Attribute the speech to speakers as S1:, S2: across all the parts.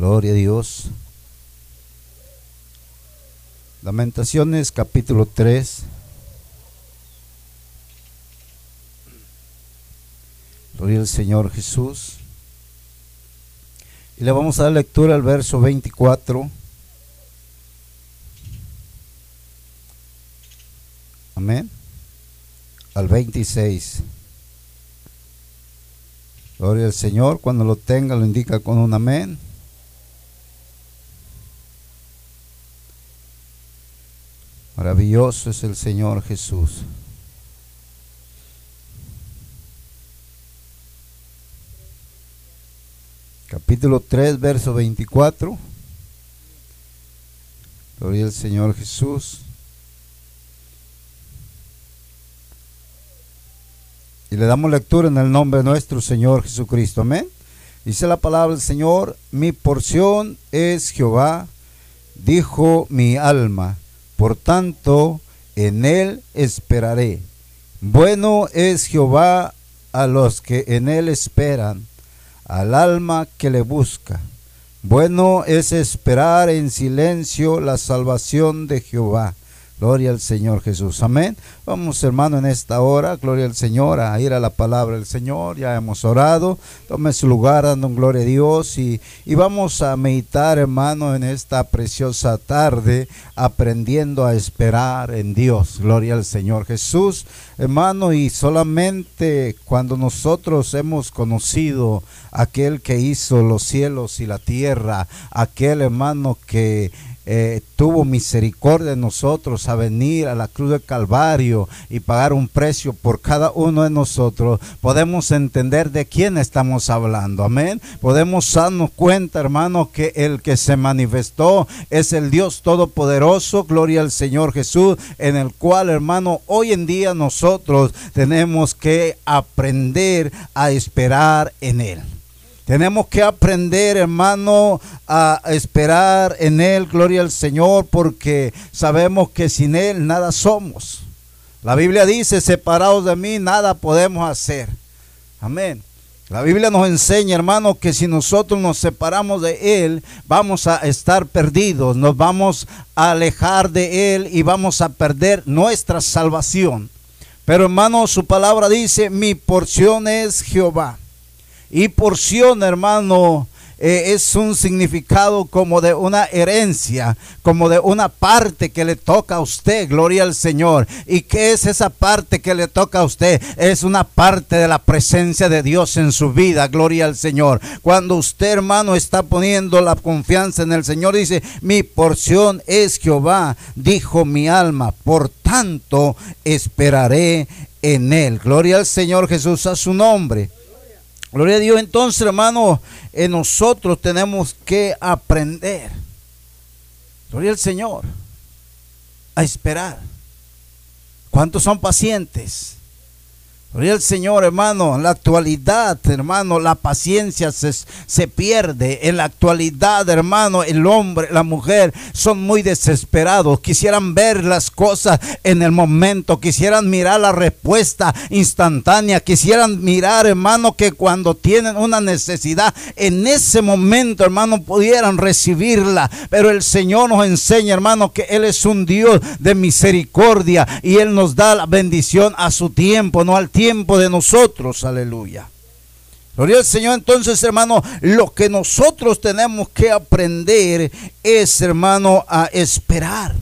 S1: Gloria a Dios. Lamentaciones capítulo 3. Gloria al Señor Jesús. Y le vamos a dar lectura al verso 24. Amén. Al 26. Gloria al Señor. Cuando lo tenga lo indica con un amén. Maravilloso es el Señor Jesús. Capítulo 3, verso 24. Gloria al Señor Jesús. Y le damos lectura en el nombre de nuestro Señor Jesucristo. Amén. Dice la palabra del Señor, mi porción es Jehová, dijo mi alma por tanto, en él esperaré. Bueno es Jehová a los que en él esperan, al alma que le busca. Bueno es esperar en silencio la salvación de Jehová. Gloria al Señor Jesús. Amén. Vamos, hermano, en esta hora, gloria al Señor, a ir a la palabra del Señor. Ya hemos orado. Tome su lugar dando gloria a Dios y, y vamos a meditar, hermano, en esta preciosa tarde, aprendiendo a esperar en Dios. Gloria al Señor Jesús. Hermano, y solamente cuando nosotros hemos conocido aquel que hizo los cielos y la tierra, aquel hermano que eh, tuvo misericordia de nosotros a venir a la cruz del Calvario y pagar un precio por cada uno de nosotros, podemos entender de quién estamos hablando. Amén. Podemos darnos cuenta, hermano, que el que se manifestó es el Dios Todopoderoso, gloria al Señor Jesús, en el cual, hermano, hoy en día nosotros tenemos que aprender a esperar en Él. Tenemos que aprender, hermano, a esperar en Él, gloria al Señor, porque sabemos que sin Él nada somos. La Biblia dice, separados de mí, nada podemos hacer. Amén. La Biblia nos enseña, hermano, que si nosotros nos separamos de Él, vamos a estar perdidos, nos vamos a alejar de Él y vamos a perder nuestra salvación. Pero hermano, su palabra dice, mi porción es Jehová. Y porción, hermano, eh, es un significado como de una herencia, como de una parte que le toca a usted, gloria al Señor. ¿Y qué es esa parte que le toca a usted? Es una parte de la presencia de Dios en su vida, gloria al Señor. Cuando usted, hermano, está poniendo la confianza en el Señor, dice, mi porción es Jehová, dijo mi alma, por tanto esperaré en él. Gloria al Señor Jesús a su nombre. Gloria a Dios. Entonces, hermano, eh, nosotros tenemos que aprender. Gloria al Señor. A esperar. ¿Cuántos son pacientes? Gloria al Señor, hermano. La actualidad, hermano, la paciencia se, se, pierde. En la actualidad, hermano, el hombre, la mujer son muy desesperados. Quisieran ver las cosas en el momento. Quisieran mirar la respuesta instantánea. Quisieran mirar, hermano, que cuando tienen una necesidad, en ese momento, hermano, pudieran recibirla. Pero el Señor nos enseña, hermano, que Él es un Dios de misericordia y Él nos da la bendición a su tiempo, no al tiempo tiempo de nosotros, aleluya. Gloria al Señor, entonces, hermano, lo que nosotros tenemos que aprender es, hermano, a esperar.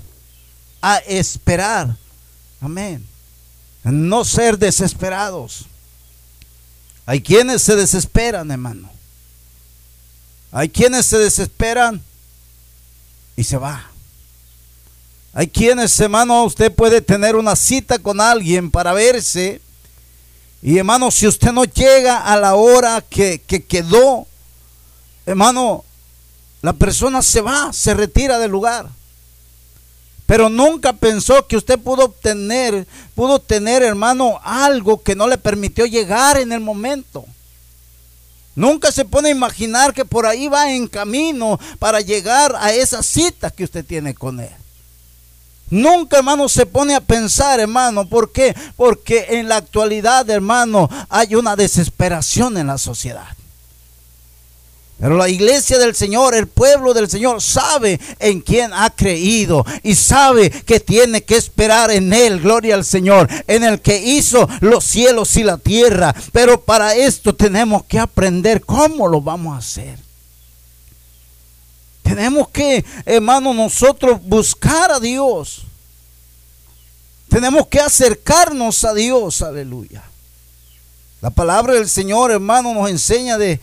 S1: A esperar. Amén. No ser desesperados. Hay quienes se desesperan, hermano. Hay quienes se desesperan y se va. Hay quienes, hermano, usted puede tener una cita con alguien para verse y hermano, si usted no llega a la hora que, quedó, hermano, la persona se va, se retira del lugar. Pero nunca pensó que usted pudo obtener, pudo tener, hermano, algo que no le permitió llegar en el momento. Nunca se pone a imaginar que por ahí va en camino para llegar a esa cita que usted tiene con él. Nunca, hermano, se pone a pensar, hermano. ¿Por qué? Porque en la actualidad, hermano, hay una desesperación en la sociedad. Pero la iglesia del Señor, el pueblo del Señor, sabe en quién ha creído y sabe que tiene que esperar en Él, gloria al Señor, en el que hizo los cielos y la tierra. Pero para esto tenemos que aprender cómo lo vamos a hacer. Tenemos que, hermano, nosotros buscar a Dios. Tenemos que acercarnos a Dios, aleluya. La palabra del Señor, hermano, nos enseña de,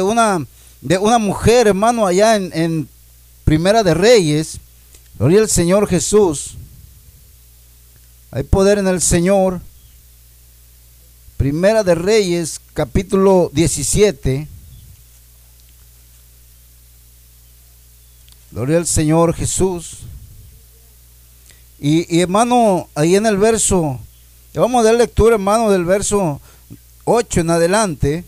S1: una, de una mujer, hermano, allá en, en Primera de Reyes. Gloria al Señor Jesús. Hay poder en el Señor. Primera de Reyes, capítulo 17. Gloria al Señor Jesús. Y, hermano, ahí en el verso, vamos a dar lectura, hermano, del verso 8 en adelante.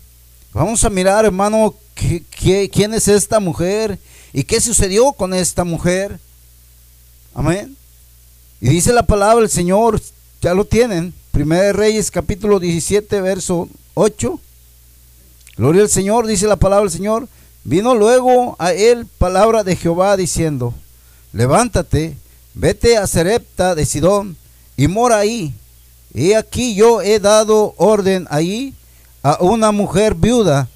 S1: Vamos a mirar, hermano, quién es esta mujer y qué sucedió con esta mujer. Amén. Y dice la palabra del Señor, ya lo tienen, Primera de Reyes, capítulo 17, verso 8. Gloria al Señor, dice la palabra del Señor. Vino luego a él palabra de Jehová diciendo, levántate, vete a Serepta de Sidón y mora ahí. Y aquí yo he dado orden ahí a una mujer viuda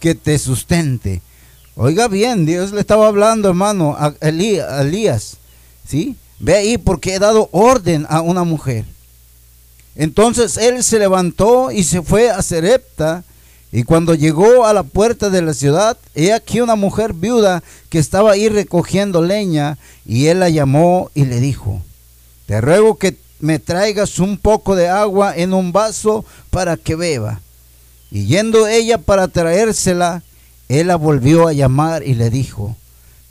S1: que te sustente. Oiga bien, Dios le estaba hablando, hermano, a Elías, ¿sí? Ve ahí porque he dado orden a una mujer. Entonces él se levantó y se fue a Serepta y cuando llegó a la puerta de la ciudad, he aquí una mujer viuda que estaba ahí recogiendo leña, y él la llamó y le dijo, te ruego que me traigas un poco de agua en un vaso para que beba. Y yendo ella para traérsela, él la volvió a llamar y le dijo,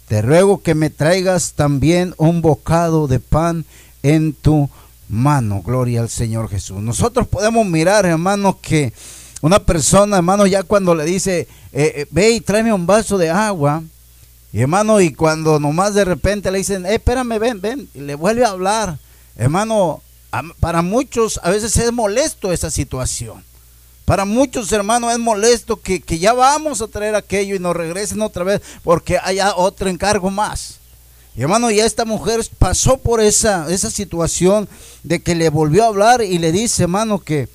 S1: te ruego que me traigas también un bocado de pan en tu mano. Gloria al Señor Jesús. Nosotros podemos mirar, hermanos, que una persona, hermano, ya cuando le dice, eh, eh, ve y tráeme un vaso de agua, y hermano, y cuando nomás de repente le dicen, eh, espérame, ven, ven, y le vuelve a hablar, hermano, para muchos a veces es molesto esa situación. Para muchos hermanos es molesto que, que ya vamos a traer aquello y nos regresen otra vez porque haya otro encargo más. Y hermano, ya esta mujer pasó por esa, esa situación de que le volvió a hablar y le dice, hermano, que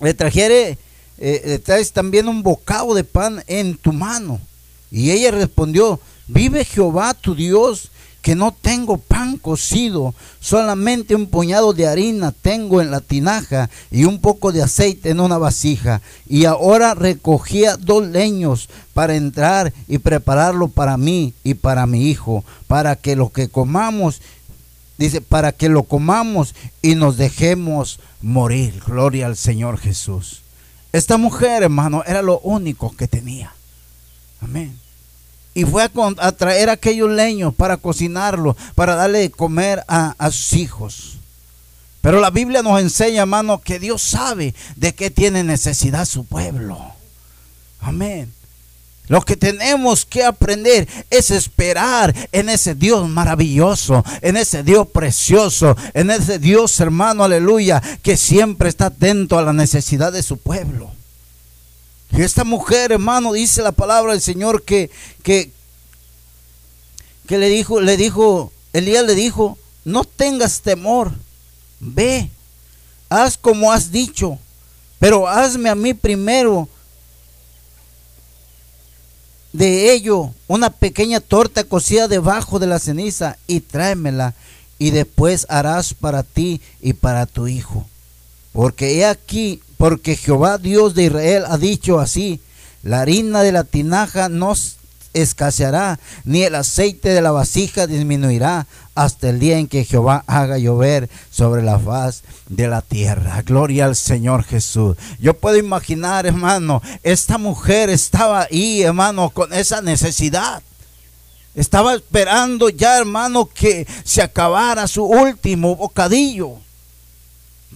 S1: le trajere eh, traes también un bocado de pan en tu mano. Y ella respondió, vive Jehová tu Dios, que no tengo pan cocido, solamente un puñado de harina tengo en la tinaja y un poco de aceite en una vasija. Y ahora recogía dos leños para entrar y prepararlo para mí y para mi hijo, para que lo que comamos, dice, para que lo comamos y nos dejemos morir. Gloria al Señor Jesús. Esta mujer, hermano, era lo único que tenía. Amén. Y fue a, traer aquellos leños para cocinarlo, para darle de comer a, a sus hijos. Pero la Biblia nos enseña, hermano, que Dios sabe de qué tiene necesidad su pueblo. Amén. Lo que tenemos que aprender es esperar en ese Dios maravilloso, en ese Dios precioso, en ese Dios hermano, aleluya, que siempre está atento a la necesidad de su pueblo. Y esta mujer, hermano, dice la palabra del Señor que, que, que le dijo, le dijo, Elías le dijo, no tengas temor, ve, haz como has dicho, pero hazme a mí primero de ello una pequeña torta cocida debajo de la ceniza y tráemela y después harás para ti y para tu hijo. Porque he aquí, porque Jehová Dios de Israel ha dicho así, la harina de la tinaja no escaseará, ni el aceite de la vasija disminuirá hasta el día en que Jehová haga llover sobre la faz de la tierra. Gloria al Señor Jesús. Yo puedo imaginar, hermano, esta mujer estaba ahí, hermano, con esa necesidad. Estaba esperando ya, hermano, que se acabara su último bocadillo.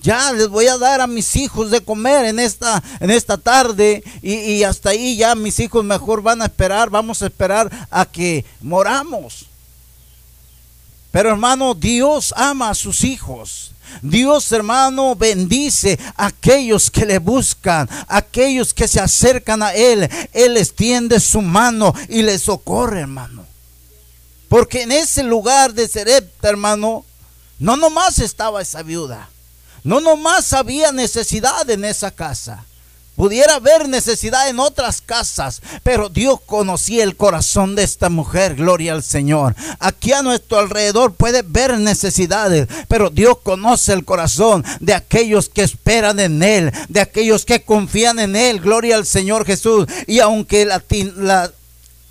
S1: Ya les voy a dar a mis hijos de comer en esta, en esta tarde y, hasta ahí ya mis hijos mejor van a esperar, vamos a esperar a que moramos. Pero hermano, Dios ama a sus hijos. Dios, hermano, bendice a aquellos que le buscan, aquellos que se acercan a Él. Él extiende su mano y le socorre, hermano. Porque en ese lugar de Serepta, hermano, no nomás estaba esa viuda. No nomás había necesidad en esa casa. Pudiera haber necesidad en otras casas, pero Dios conocía el corazón de esta mujer, gloria al Señor. Aquí a nuestro alrededor puede ver necesidades, pero Dios conoce el corazón de aquellos que esperan en Él, de aquellos que confían en Él, gloria al Señor Jesús. Y aunque la, la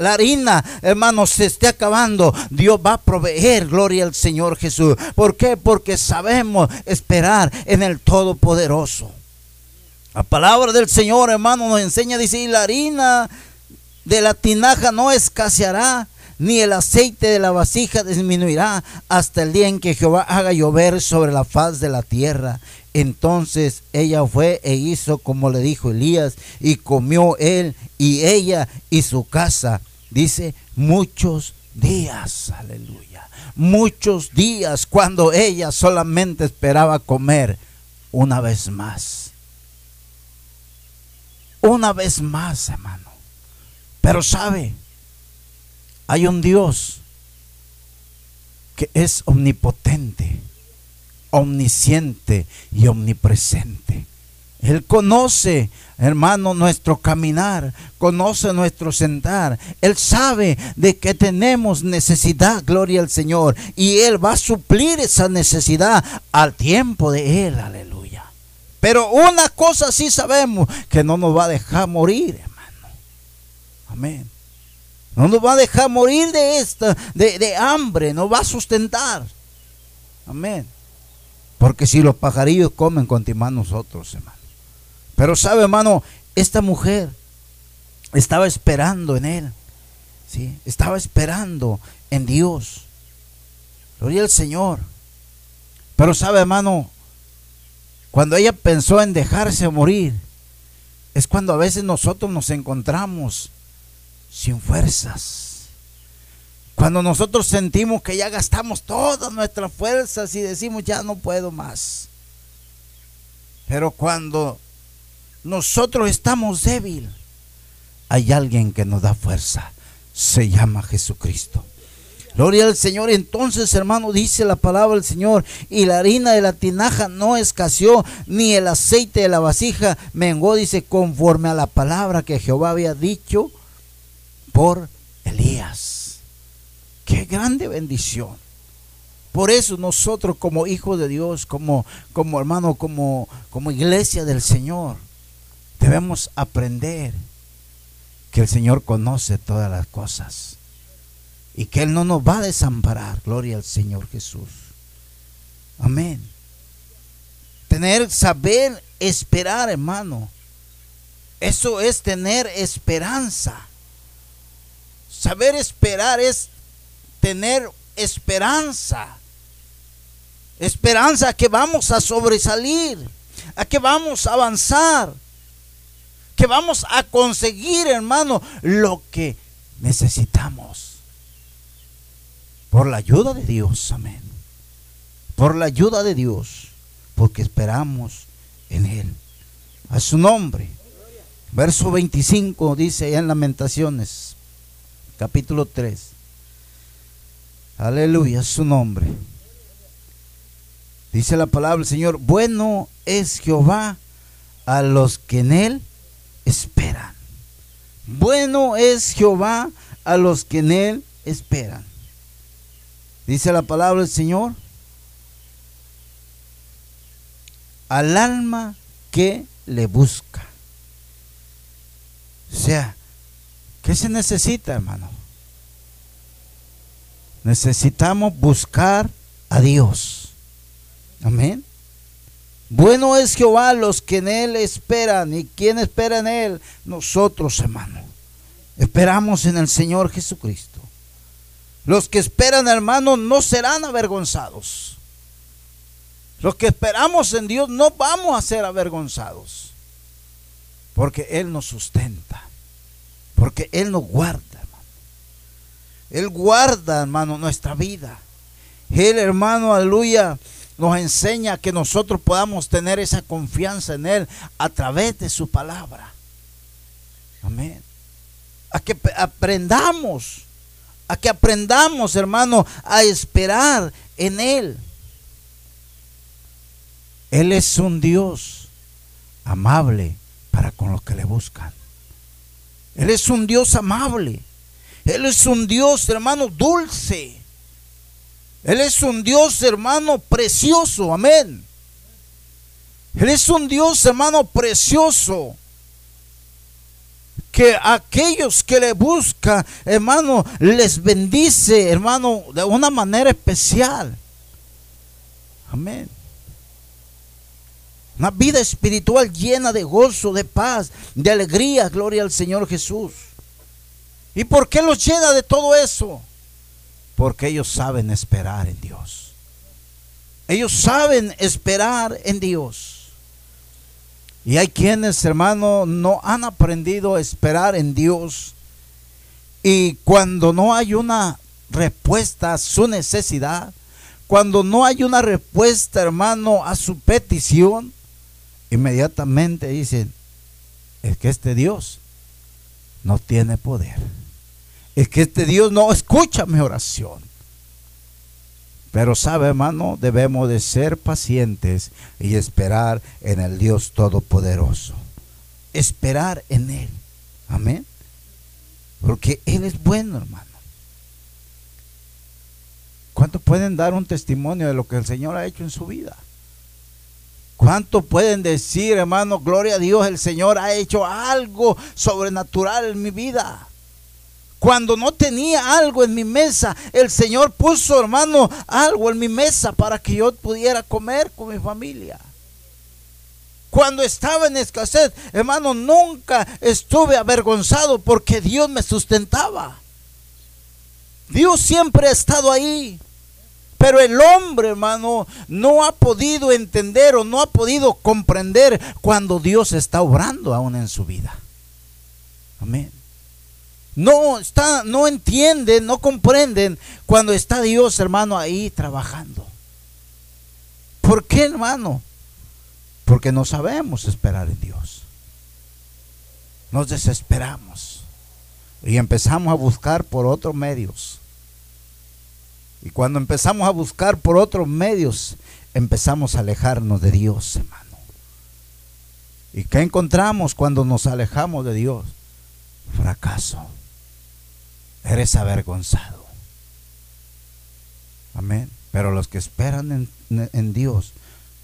S1: harina, hermanos, se esté acabando, Dios va a proveer, gloria al Señor Jesús. ¿Por qué? Porque sabemos esperar en el Todopoderoso. La palabra del Señor, hermano, nos enseña, dice, y la harina de la tinaja no escaseará, ni el aceite de la vasija disminuirá hasta el día en que Jehová haga llover sobre la faz de la tierra. Entonces ella fue e hizo como le dijo Elías, y comió él y ella y su casa. Dice, muchos días, aleluya. Muchos días cuando ella solamente esperaba comer una vez más una vez más, hermano. Pero sabe, hay un Dios que es omnipotente, omnisciente y omnipresente. Él conoce, hermano, nuestro caminar, conoce nuestro sentar. Él sabe de que tenemos necesidad, gloria al Señor. Y Él va a suplir esa necesidad al tiempo de Él, aleluya. Pero una cosa sí sabemos, que no nos va a dejar morir, hermano. Amén. No nos va a dejar morir de esta, de, de hambre, nos va a sustentar. Amén. Porque si los pajarillos comen, continuamos nosotros, hermano. Pero sabe, hermano, esta mujer estaba esperando en él. ¿sí? Estaba esperando en Dios. Gloria al Señor. Pero sabe, hermano, cuando ella pensó en dejarse morir, es cuando a veces nosotros nos encontramos sin fuerzas. Cuando nosotros sentimos que ya gastamos todas nuestras fuerzas y decimos ya no puedo más. Pero cuando nosotros estamos débiles, hay alguien que nos da fuerza. Se llama Jesucristo. Gloria al Señor. Entonces, hermano, dice la palabra del Señor. Y la harina de la tinaja no escaseó, ni el aceite de la vasija mengó, dice, conforme a la palabra que Jehová había dicho por Elías. Qué grande bendición. Por eso nosotros como hijos de Dios, como, como hermano, como, como iglesia del Señor, debemos aprender que el Señor conoce todas las cosas y que Él no nos va a desamparar. Gloria al Señor Jesús. Amén. Tener, saber esperar, hermano. Eso es tener esperanza. Saber esperar es tener esperanza. Esperanza que vamos a sobresalir, a que vamos a avanzar, que vamos a conseguir, hermano, lo que necesitamos. Por la ayuda de Dios, amén. Por la ayuda de Dios, porque esperamos en Él. A su nombre. Verso 25 dice en Lamentaciones, capítulo 3. Aleluya, su nombre. Dice la palabra del Señor, bueno es Jehová a los que en Él esperan. Bueno es Jehová a los que en Él esperan. Dice la palabra del Señor. Al alma que le busca. O sea, ¿qué se necesita, hermano? Necesitamos buscar a Dios. Amén. Bueno es Jehová los que en Él esperan. ¿Y quién espera en Él? Nosotros, hermano. Esperamos en el Señor Jesucristo. Los que esperan, hermanos, no serán avergonzados. Los que esperamos en Dios no vamos a ser avergonzados. Porque Él nos sustenta. Porque Él nos guarda, hermano. Él guarda, hermano, nuestra vida. Él, hermano, aleluya, nos enseña que nosotros podamos tener esa confianza en Él a través de su palabra. Amén. A que aprendamos, a que aprendamos, hermano, a esperar en Él. Él es un Dios amable para con los que le buscan. Él es un Dios amable. Él es un Dios, hermano, dulce. Él es un Dios, hermano, precioso. Amén. Él es un Dios, hermano, precioso. Que aquellos que le buscan, hermano, les bendice, hermano, de una manera especial. Amén. Una vida espiritual llena de gozo, de paz, de alegría. Gloria al Señor Jesús. ¿Y por qué los llena de todo eso? Porque ellos saben esperar en Dios. Ellos saben esperar en Dios. Y hay quienes, hermano, no han aprendido a esperar en Dios. Y cuando no hay una respuesta a su necesidad, cuando no hay una respuesta, hermano, a su petición, inmediatamente dicen, es que este Dios no tiene poder es que este Dios no escucha mi oración. Pero sabe, hermano, debemos de ser pacientes y esperar en el Dios Todopoderoso. Esperar en Él. Amén. Porque Él es bueno, hermano. ¿Cuántos pueden dar un testimonio de lo que el Señor ha hecho en su vida? ¿Cuántos pueden decir, hermano, gloria a Dios, el Señor ha hecho algo sobrenatural en mi vida? Cuando no tenía algo en mi mesa, el Señor puso, hermano, algo en mi mesa para que yo pudiera comer con mi familia. Cuando estaba en escasez, hermano, nunca estuve avergonzado porque Dios me sustentaba. Dios siempre ha estado ahí. Pero el hombre, hermano, no ha podido entender o no ha podido comprender cuando Dios está obrando aún en su vida. Amén no está, no entienden, no comprenden cuando está Dios, hermano, ahí trabajando. ¿Por qué, hermano? Porque no sabemos esperar en Dios. Nos desesperamos y empezamos a buscar por otros medios. Y cuando empezamos a buscar por otros medios, empezamos a alejarnos de Dios, hermano. ¿Y qué encontramos cuando nos alejamos de Dios? Fracaso eres avergonzado. Amén. Pero los que esperan en, Dios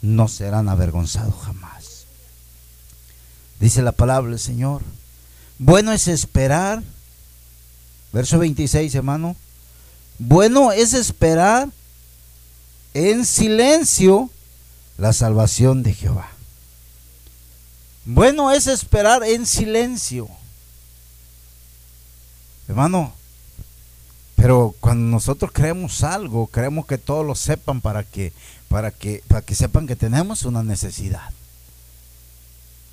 S1: no serán avergonzados jamás. Dice la palabra del Señor. Bueno es esperar. Verso 26, hermano. Bueno es esperar en silencio la salvación de Jehová. Bueno es esperar en silencio. Hermano, pero cuando nosotros creemos algo, queremos que todos lo sepan para que, para que, para que sepan que tenemos una necesidad.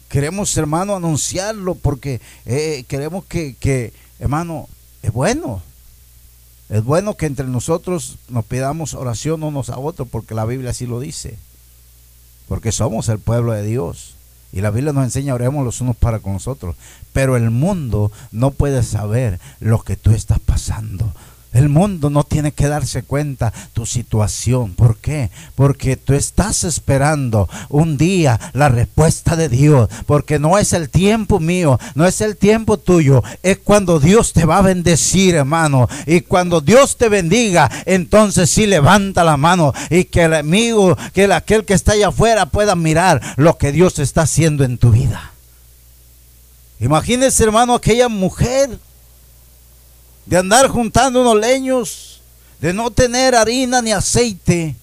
S1: Queremos, hermano, anunciarlo porque eh, queremos que, que, hermano, es bueno. Es bueno que entre nosotros nos pidamos oración unos a otros porque la Biblia así lo dice. Porque somos el pueblo de Dios. Y la Biblia nos enseña, oremos los unos para con nosotros. Pero el mundo no puede saber lo que tú estás pasando. El mundo no tiene que darse cuenta tu situación. ¿Por qué? Porque tú estás esperando un día la respuesta de Dios. Porque no es el tiempo mío, no es el tiempo tuyo. Es cuando Dios te va a bendecir, hermano. Y cuando Dios te bendiga, entonces sí levanta la mano y que el amigo, que el, aquel que está allá afuera pueda mirar lo que Dios está haciendo en tu vida. Imagínese, hermano, aquella mujer de andar juntando unos leños, de no tener harina ni aceite.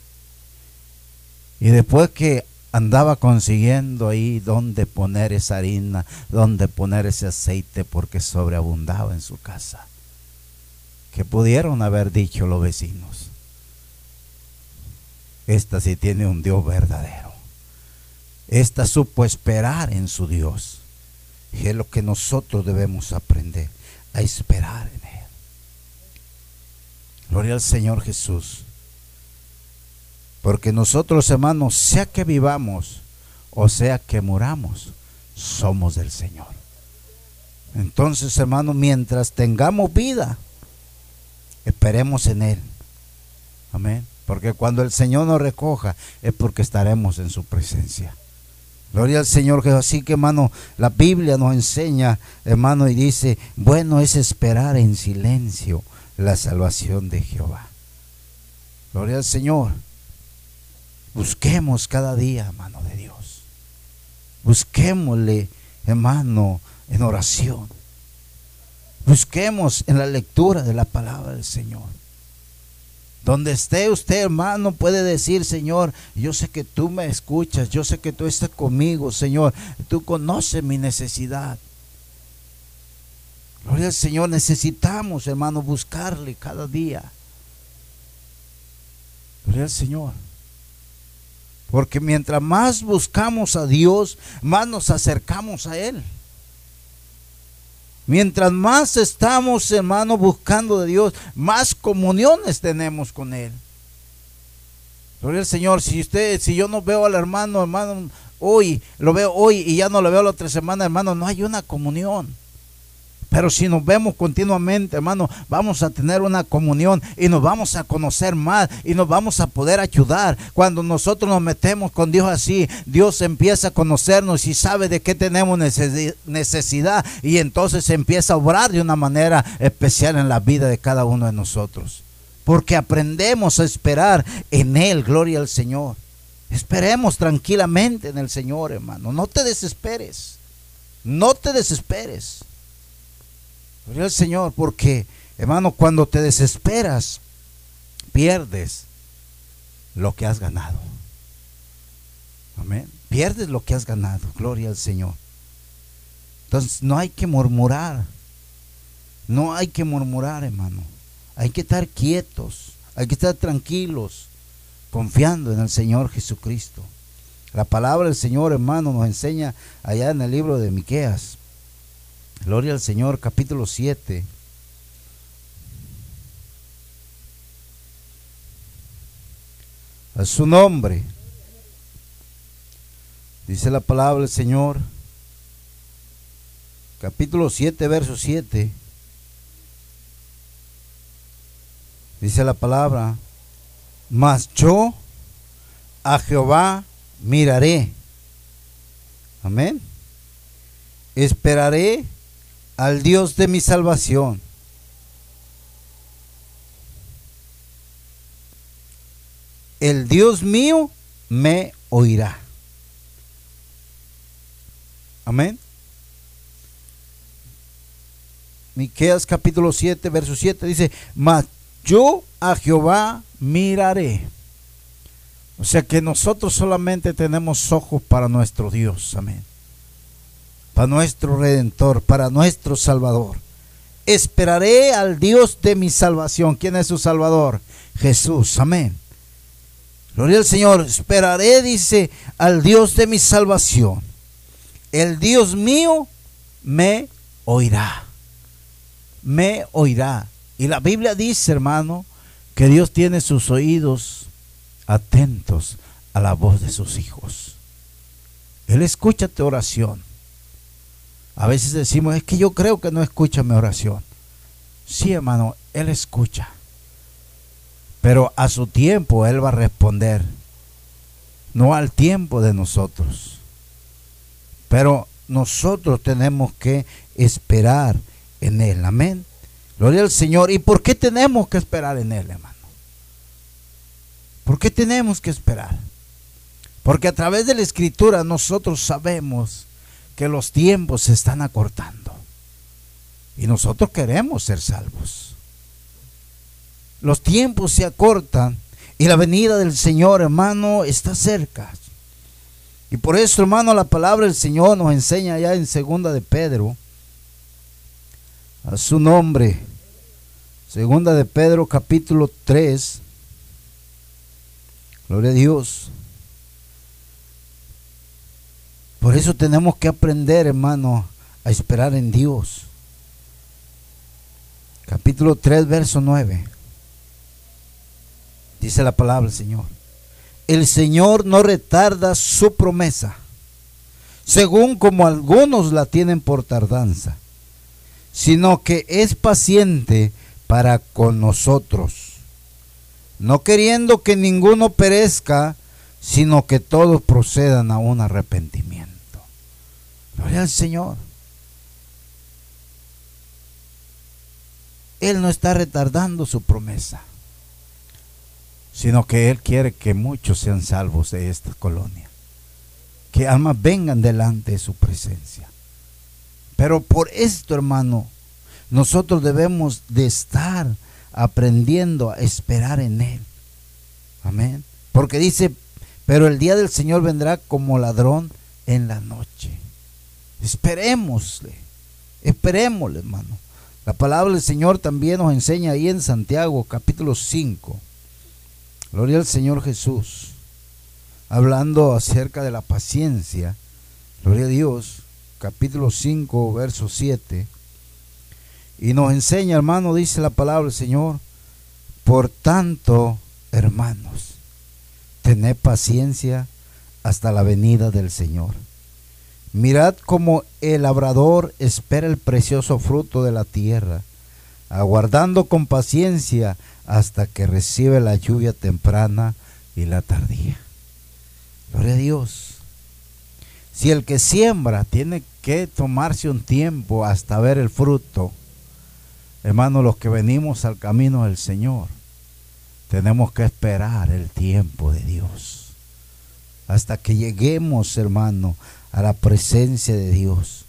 S1: Y después que andaba consiguiendo ahí dónde poner esa harina, dónde poner ese aceite, porque sobreabundaba en su casa. Que pudieron haber dicho los vecinos. Esta sí tiene un Dios verdadero. Esta supo esperar en su Dios. Y es lo que nosotros debemos aprender, a esperar en. Gloria al Señor Jesús. Porque nosotros, hermanos, sea que vivamos o sea que muramos, somos del Señor. Entonces, hermanos, mientras tengamos vida, esperemos en Él. Amén. Porque cuando el Señor nos recoja es porque estaremos en su presencia. Gloria al Señor Jesús. Así que, hermano, la Biblia nos enseña, hermano, y dice, bueno es esperar en silencio la salvación de Jehová. Gloria al Señor. Busquemos cada día, hermano de Dios. Busquémosle, hermano, en oración. Busquemos en la lectura de la palabra del Señor. Donde esté usted, hermano, puede decir, Señor, yo sé que tú me escuchas, yo sé que tú estás conmigo, Señor. Tú conoces mi necesidad. Gloria al Señor, necesitamos, hermano, buscarle cada día. Gloria al Señor. Porque mientras más buscamos a Dios, más nos acercamos a Él. Mientras más estamos, hermano, buscando de Dios, más comuniones tenemos con Él. Gloria al Señor, si usted, si yo no veo al hermano, hermano, hoy, lo veo hoy y ya no lo veo la otra semana, hermano, no hay una comunión. Pero si nos vemos continuamente, hermano, vamos a tener una comunión y nos vamos a conocer más y nos vamos a poder ayudar. Cuando nosotros nos metemos con Dios así, Dios empieza a conocernos y sabe de qué tenemos necesidad y entonces empieza a obrar de una manera especial en la vida de cada uno de nosotros. Porque aprendemos a esperar en Él, gloria al Señor. Esperemos tranquilamente en el Señor, hermano. No te desesperes. No te desesperes. Gloria al Señor, porque, hermano, cuando te desesperas, pierdes lo que has ganado. Amén. Pierdes lo que has ganado. Gloria al Señor. Entonces, no hay que murmurar. No hay que murmurar, hermano. Hay que estar quietos. Hay que estar tranquilos, confiando en el Señor Jesucristo. La palabra del Señor, hermano, nos enseña allá en el libro de Miqueas, Gloria al Señor, capítulo 7. A su nombre. Dice la palabra del Señor. Capítulo 7, verso 7. Dice la palabra. Mas yo a Jehová miraré. Amén. Esperaré al Dios de mi salvación. El Dios mío me oirá. Amén. Miqueas capítulo 7, verso 7 dice, mas yo a Jehová miraré. O sea que nosotros solamente tenemos ojos para nuestro Dios. Amén para nuestro Redentor, para nuestro Salvador. Esperaré al Dios de mi salvación. ¿Quién es su Salvador? Jesús. Amén. Gloria al Señor. Esperaré, dice, al Dios de mi salvación. El Dios mío me oirá. Me oirá. Y la Biblia dice, hermano, que Dios tiene sus oídos atentos a la voz de sus hijos. Él escucha tu oración. A veces decimos, es que yo creo que no escucha mi oración. Sí, hermano, Él escucha. Pero a su tiempo Él va a responder. No al tiempo de nosotros. Pero nosotros tenemos que esperar en Él. Amén. Gloria al Señor. ¿Y por qué tenemos que esperar en Él, hermano? ¿Por qué tenemos que esperar? Porque a través de la escritura nosotros sabemos que los tiempos se están acortando. Y nosotros queremos ser salvos. Los tiempos se acortan y la venida del Señor, hermano, está cerca. Y por eso, hermano, la palabra del Señor nos enseña ya en segunda de Pedro a su nombre. Segunda de Pedro capítulo 3. Gloria a Dios. Por eso tenemos que aprender, hermano, a esperar en Dios. Capítulo 3, verso 9. Dice la palabra del Señor. el Señor no retarda su promesa, según como algunos la tienen por tardanza, sino que es paciente para con nosotros, no queriendo que ninguno perezca, sino que todos procedan a un arrepentimiento. Gloria al Señor. Él no está retardando su promesa sino que Él quiere que muchos sean salvos de esta colonia, que almas vengan delante de su presencia. Pero por esto, hermano, nosotros debemos de estar aprendiendo a esperar en Él. Amén. Porque dice, pero el día del Señor vendrá como ladrón en la noche. Esperémosle, esperémosle, hermano. La palabra del Señor también nos enseña ahí en Santiago capítulo 5 Gloria al Señor Jesús. Hablando acerca de la paciencia. Gloria a Dios. Capítulo 5, verso 7. Y nos enseña, hermano, dice la palabra del Señor. Por tanto, hermanos, tened paciencia hasta la venida del Señor. Mirad cómo el labrador espera el precioso fruto de la tierra, aguardando con paciencia hasta que recibe la lluvia temprana y la tardía. Gloria a Dios. Si el que siembra tiene que tomarse un tiempo hasta ver el fruto, hermano, los que venimos al camino del Señor, tenemos que esperar el tiempo de Dios. Hasta que lleguemos, hermano, a la presencia de Dios.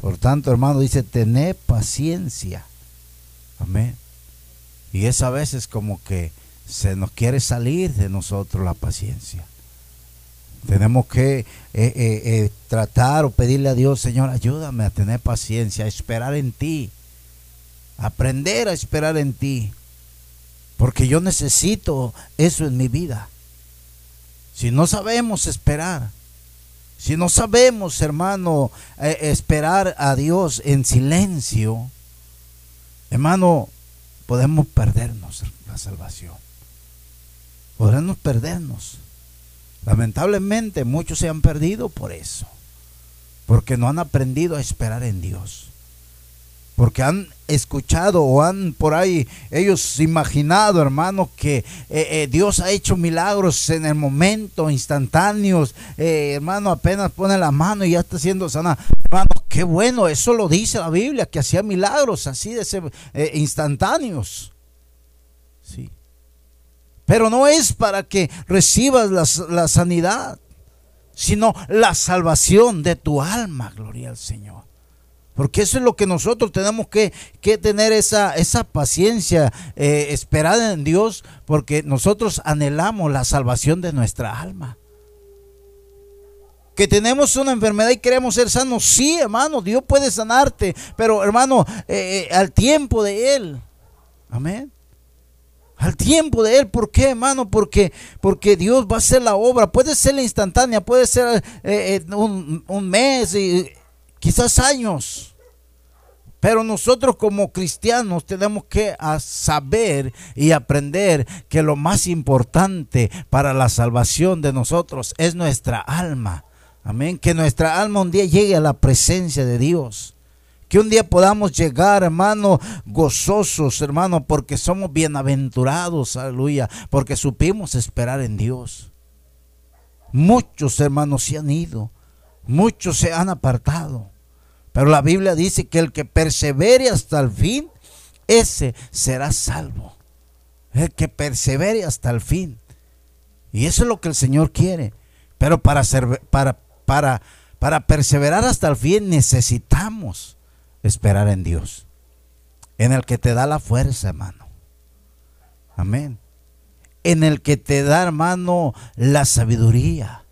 S1: Por tanto, hermano, dice, tened paciencia. Amén. Y es a veces como que se nos quiere salir de nosotros la paciencia. Tenemos que eh, eh, eh, tratar o pedirle a Dios, Señor, ayúdame a tener paciencia, a esperar en ti, aprender a esperar en ti, porque yo necesito eso en mi vida. Si no sabemos esperar, si no sabemos, hermano, esperar a Dios en silencio, hermano, podemos perdernos la salvación. Podemos perdernos. Lamentablemente muchos se han perdido por eso. Porque no han aprendido a esperar en Dios. Porque han escuchado o han por ahí ellos imaginado, hermano, que eh, eh, Dios ha hecho milagros en el momento, instantáneos. Eh, hermano, apenas pone la mano y ya está siendo sana. Hermano, qué bueno, eso lo dice la Biblia, que hacía milagros así de ese, instantáneos. Sí. Pero no es para que recibas la sanidad, sino la salvación de tu alma, gloria al Señor. Porque eso es lo que nosotros tenemos que, tener esa, esa paciencia, eh, esperada en Dios, porque nosotros anhelamos la salvación de nuestra alma. Que tenemos una enfermedad y queremos ser sanos, sí, hermano, Dios puede sanarte, pero hermano, eh, eh, al tiempo de Él. Amén. Al tiempo de Él, ¿por qué, hermano? Porque, porque Dios va a hacer la obra. Puede ser instantánea, puede ser un, un mes. Y, quizás años. Pero nosotros como cristianos tenemos que saber y aprender que lo más importante para la salvación de nosotros es nuestra alma. Amén. Que nuestra alma un día llegue a la presencia de Dios. Que un día podamos llegar, hermano, gozosos, hermano, porque somos bienaventurados, aleluya, porque supimos esperar en Dios. Muchos hermanos se han ido, muchos se han apartado. Pero la Biblia dice que el que persevere hasta el fin, ese será salvo. El que persevere hasta el fin. Y eso es lo que el Señor quiere. Pero para, para, para, para perseverar hasta el fin necesitamos esperar en Dios. En el que te da la fuerza, hermano. Amén. En el que te da, hermano, la sabiduría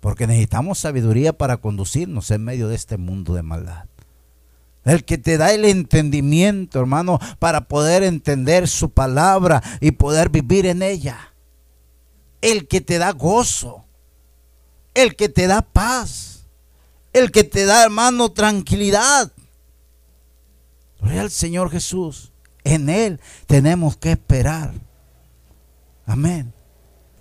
S1: porque necesitamos sabiduría para conducirnos en medio de este mundo de maldad. El que te da el entendimiento, hermano, para poder entender su palabra y poder vivir en ella. El que te da gozo. El que te da paz. El que te da, hermano, tranquilidad. Gloria al Señor Jesús. En Él tenemos que esperar. Amén.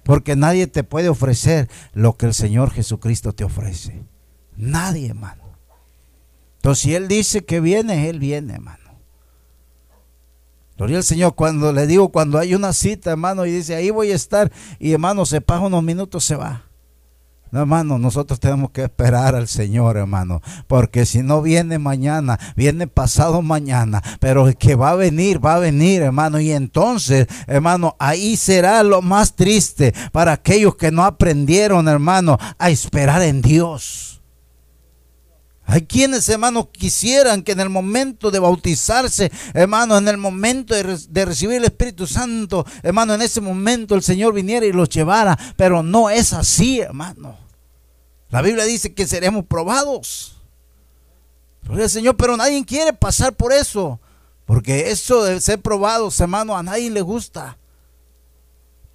S1: Porque nadie te puede ofrecer lo que el Señor Jesucristo te ofrece. Nadie, hermano. Entonces, si Él dice que viene, Él viene, hermano. Gloria al Señor, cuando le digo, cuando hay una cita, hermano, y dice, ahí voy a estar, y hermano, se pasa unos minutos, se va. No, hermano, nosotros tenemos que esperar al Señor, hermano, porque si no viene mañana, viene pasado mañana, pero el que va a venir, va a venir, hermano, y entonces, hermano, ahí será lo más triste para aquellos que no aprendieron, hermano, a esperar en Dios. Hay quienes, hermano, quisieran que en el momento de bautizarse, hermano, en el momento de, recibir el Espíritu Santo, hermano, en ese momento el Señor viniera y los llevara. Pero no es así, hermano. La Biblia dice que seremos probados. el Señor, pero nadie quiere pasar por eso. Porque eso de ser probados, hermano, a nadie le gusta.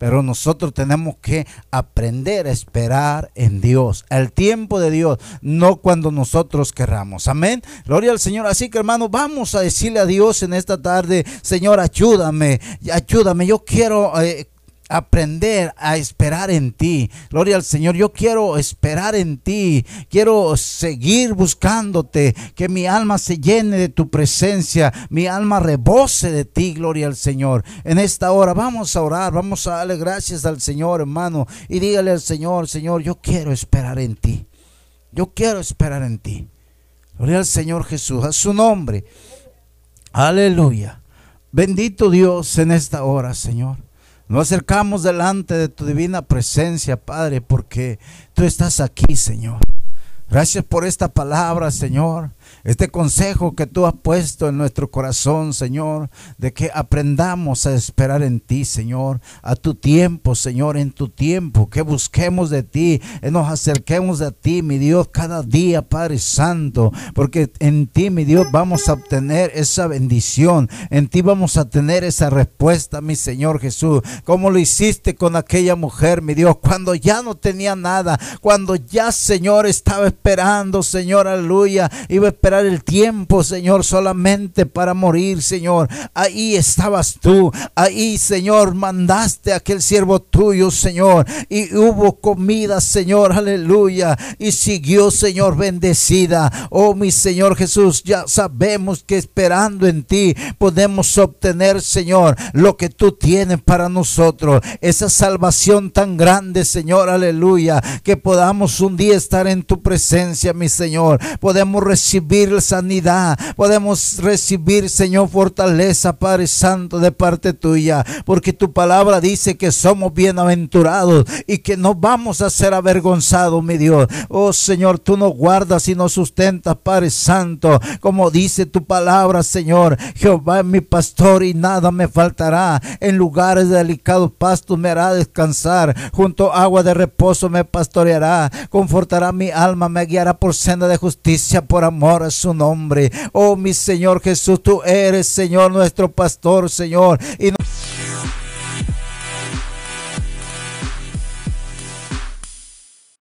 S1: Pero nosotros tenemos que aprender a esperar en Dios, el tiempo de Dios, no cuando nosotros querramos. Amén. Gloria al Señor. Así que hermano, vamos a decirle a Dios en esta tarde, Señor, ayúdame, ayúdame. Yo quiero eh, aprender a esperar en ti. Gloria al Señor, yo quiero esperar en ti. Quiero seguir buscándote, que mi alma se llene de tu presencia, mi alma rebose de ti, gloria al Señor. En esta hora vamos a orar, vamos a darle gracias al Señor, hermano, y dígale al Señor, Señor, yo quiero esperar en ti. Yo quiero esperar en ti. Gloria al Señor Jesús, a su nombre. Aleluya. Bendito Dios en esta hora, Señor. Nos acercamos delante de tu divina presencia, Padre, porque tú estás aquí, Señor. Gracias por esta palabra, Señor este consejo que tú has puesto en nuestro corazón, Señor, de que aprendamos a esperar en ti, Señor, a tu tiempo, Señor, en tu tiempo, que busquemos de ti, que nos acerquemos a ti, mi Dios, cada día, Padre Santo, porque en ti, mi Dios, vamos a obtener esa bendición, en ti vamos a tener esa respuesta, mi Señor Jesús, como lo hiciste con aquella mujer, mi Dios, cuando ya no tenía nada, cuando ya, Señor, estaba esperando, Señor, aleluya, iba a el tiempo, Señor, solamente para morir, Señor. Ahí estabas tú. Ahí, Señor, mandaste a aquel siervo tuyo, Señor. Y hubo comida, Señor, aleluya. Y siguió, Señor, bendecida. Oh, mi Señor Jesús, ya sabemos que esperando en ti podemos obtener, Señor, lo que tú tienes para nosotros. Esa salvación tan grande, Señor, aleluya. Que podamos un día estar en tu presencia, mi Señor. Podemos recibir sanidad, podemos recibir, Señor, fortaleza, Padre Santo, de parte tuya, porque tu palabra dice que somos bienaventurados y que no vamos a ser avergonzados, mi Dios. Oh Señor, tú nos guardas y nos sustentas, Padre Santo, como dice tu palabra, Señor. Jehová es mi pastor y nada me faltará. En lugares de delicados pastos me hará descansar. Junto a agua de reposo me pastoreará. Confortará mi alma, me guiará por senda de justicia por amor a su nombre. Oh mi Señor Jesús, tú eres Señor nuestro pastor, Señor. Y